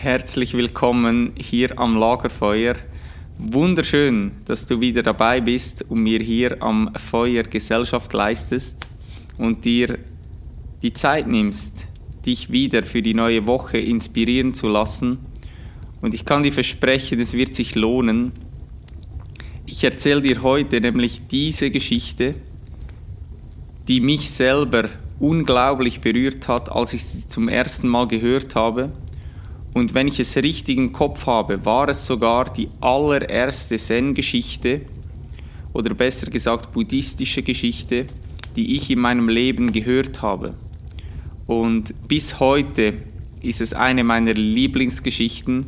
Herzlich willkommen hier am Lagerfeuer. Wunderschön, dass du wieder dabei bist und mir hier am Feuer Gesellschaft leistest und dir die Zeit nimmst, dich wieder für die neue Woche inspirieren zu lassen. Und ich kann dir versprechen, es wird sich lohnen. Ich erzähle dir heute nämlich diese Geschichte, die mich selber unglaublich berührt hat, als ich sie zum ersten Mal gehört habe. Und wenn ich es richtig im Kopf habe, war es sogar die allererste Zen-Geschichte oder besser gesagt buddhistische Geschichte, die ich in meinem Leben gehört habe. Und bis heute ist es eine meiner Lieblingsgeschichten,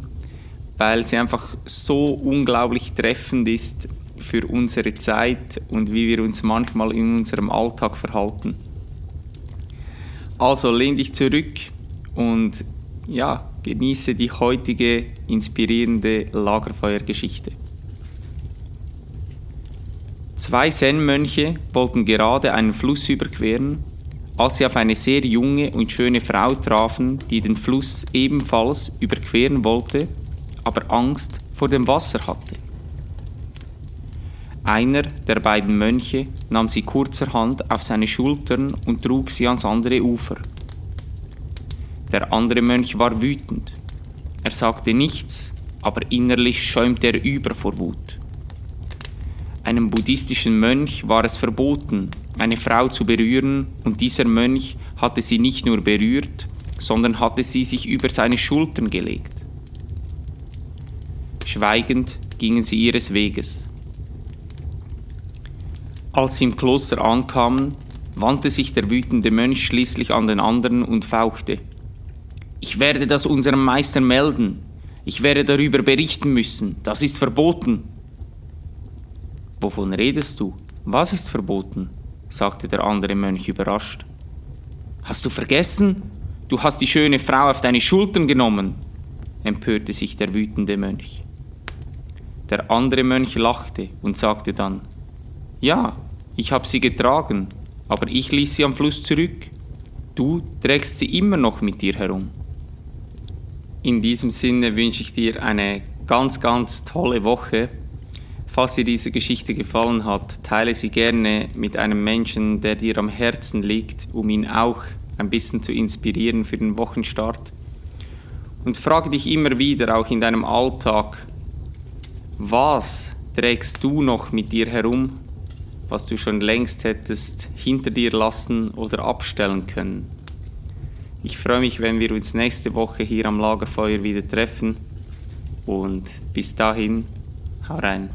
weil sie einfach so unglaublich treffend ist für unsere Zeit und wie wir uns manchmal in unserem Alltag verhalten. Also lehn dich zurück und ja, genieße die heutige inspirierende Lagerfeuergeschichte. Zwei Zen-Mönche wollten gerade einen Fluss überqueren, als sie auf eine sehr junge und schöne Frau trafen, die den Fluss ebenfalls überqueren wollte, aber Angst vor dem Wasser hatte. Einer der beiden Mönche nahm sie kurzerhand auf seine Schultern und trug sie ans andere Ufer. Der andere Mönch war wütend. Er sagte nichts, aber innerlich schäumte er über vor Wut. Einem buddhistischen Mönch war es verboten, eine Frau zu berühren, und dieser Mönch hatte sie nicht nur berührt, sondern hatte sie sich über seine Schultern gelegt. Schweigend gingen sie ihres Weges. Als sie im Kloster ankamen, wandte sich der wütende Mönch schließlich an den anderen und fauchte. Ich werde das unserem Meister melden. Ich werde darüber berichten müssen. Das ist verboten. Wovon redest du? Was ist verboten? sagte der andere Mönch überrascht. Hast du vergessen? Du hast die schöne Frau auf deine Schultern genommen, empörte sich der wütende Mönch. Der andere Mönch lachte und sagte dann, Ja, ich habe sie getragen, aber ich ließ sie am Fluss zurück. Du trägst sie immer noch mit dir herum. In diesem Sinne wünsche ich dir eine ganz, ganz tolle Woche Falls dir diese Geschichte gefallen hat, teile sie gerne mit einem Menschen, der dir am Herzen liegt, um ihn auch ein bisschen zu inspirieren für den Wochenstart. Und frage dich immer wieder, auch in deinem Alltag, was trägst du noch mit dir herum, was du schon längst hättest hinter dir lassen oder abstellen können. Ich freue mich, wenn wir uns nächste Woche hier am Lagerfeuer wieder treffen und bis dahin, hau rein.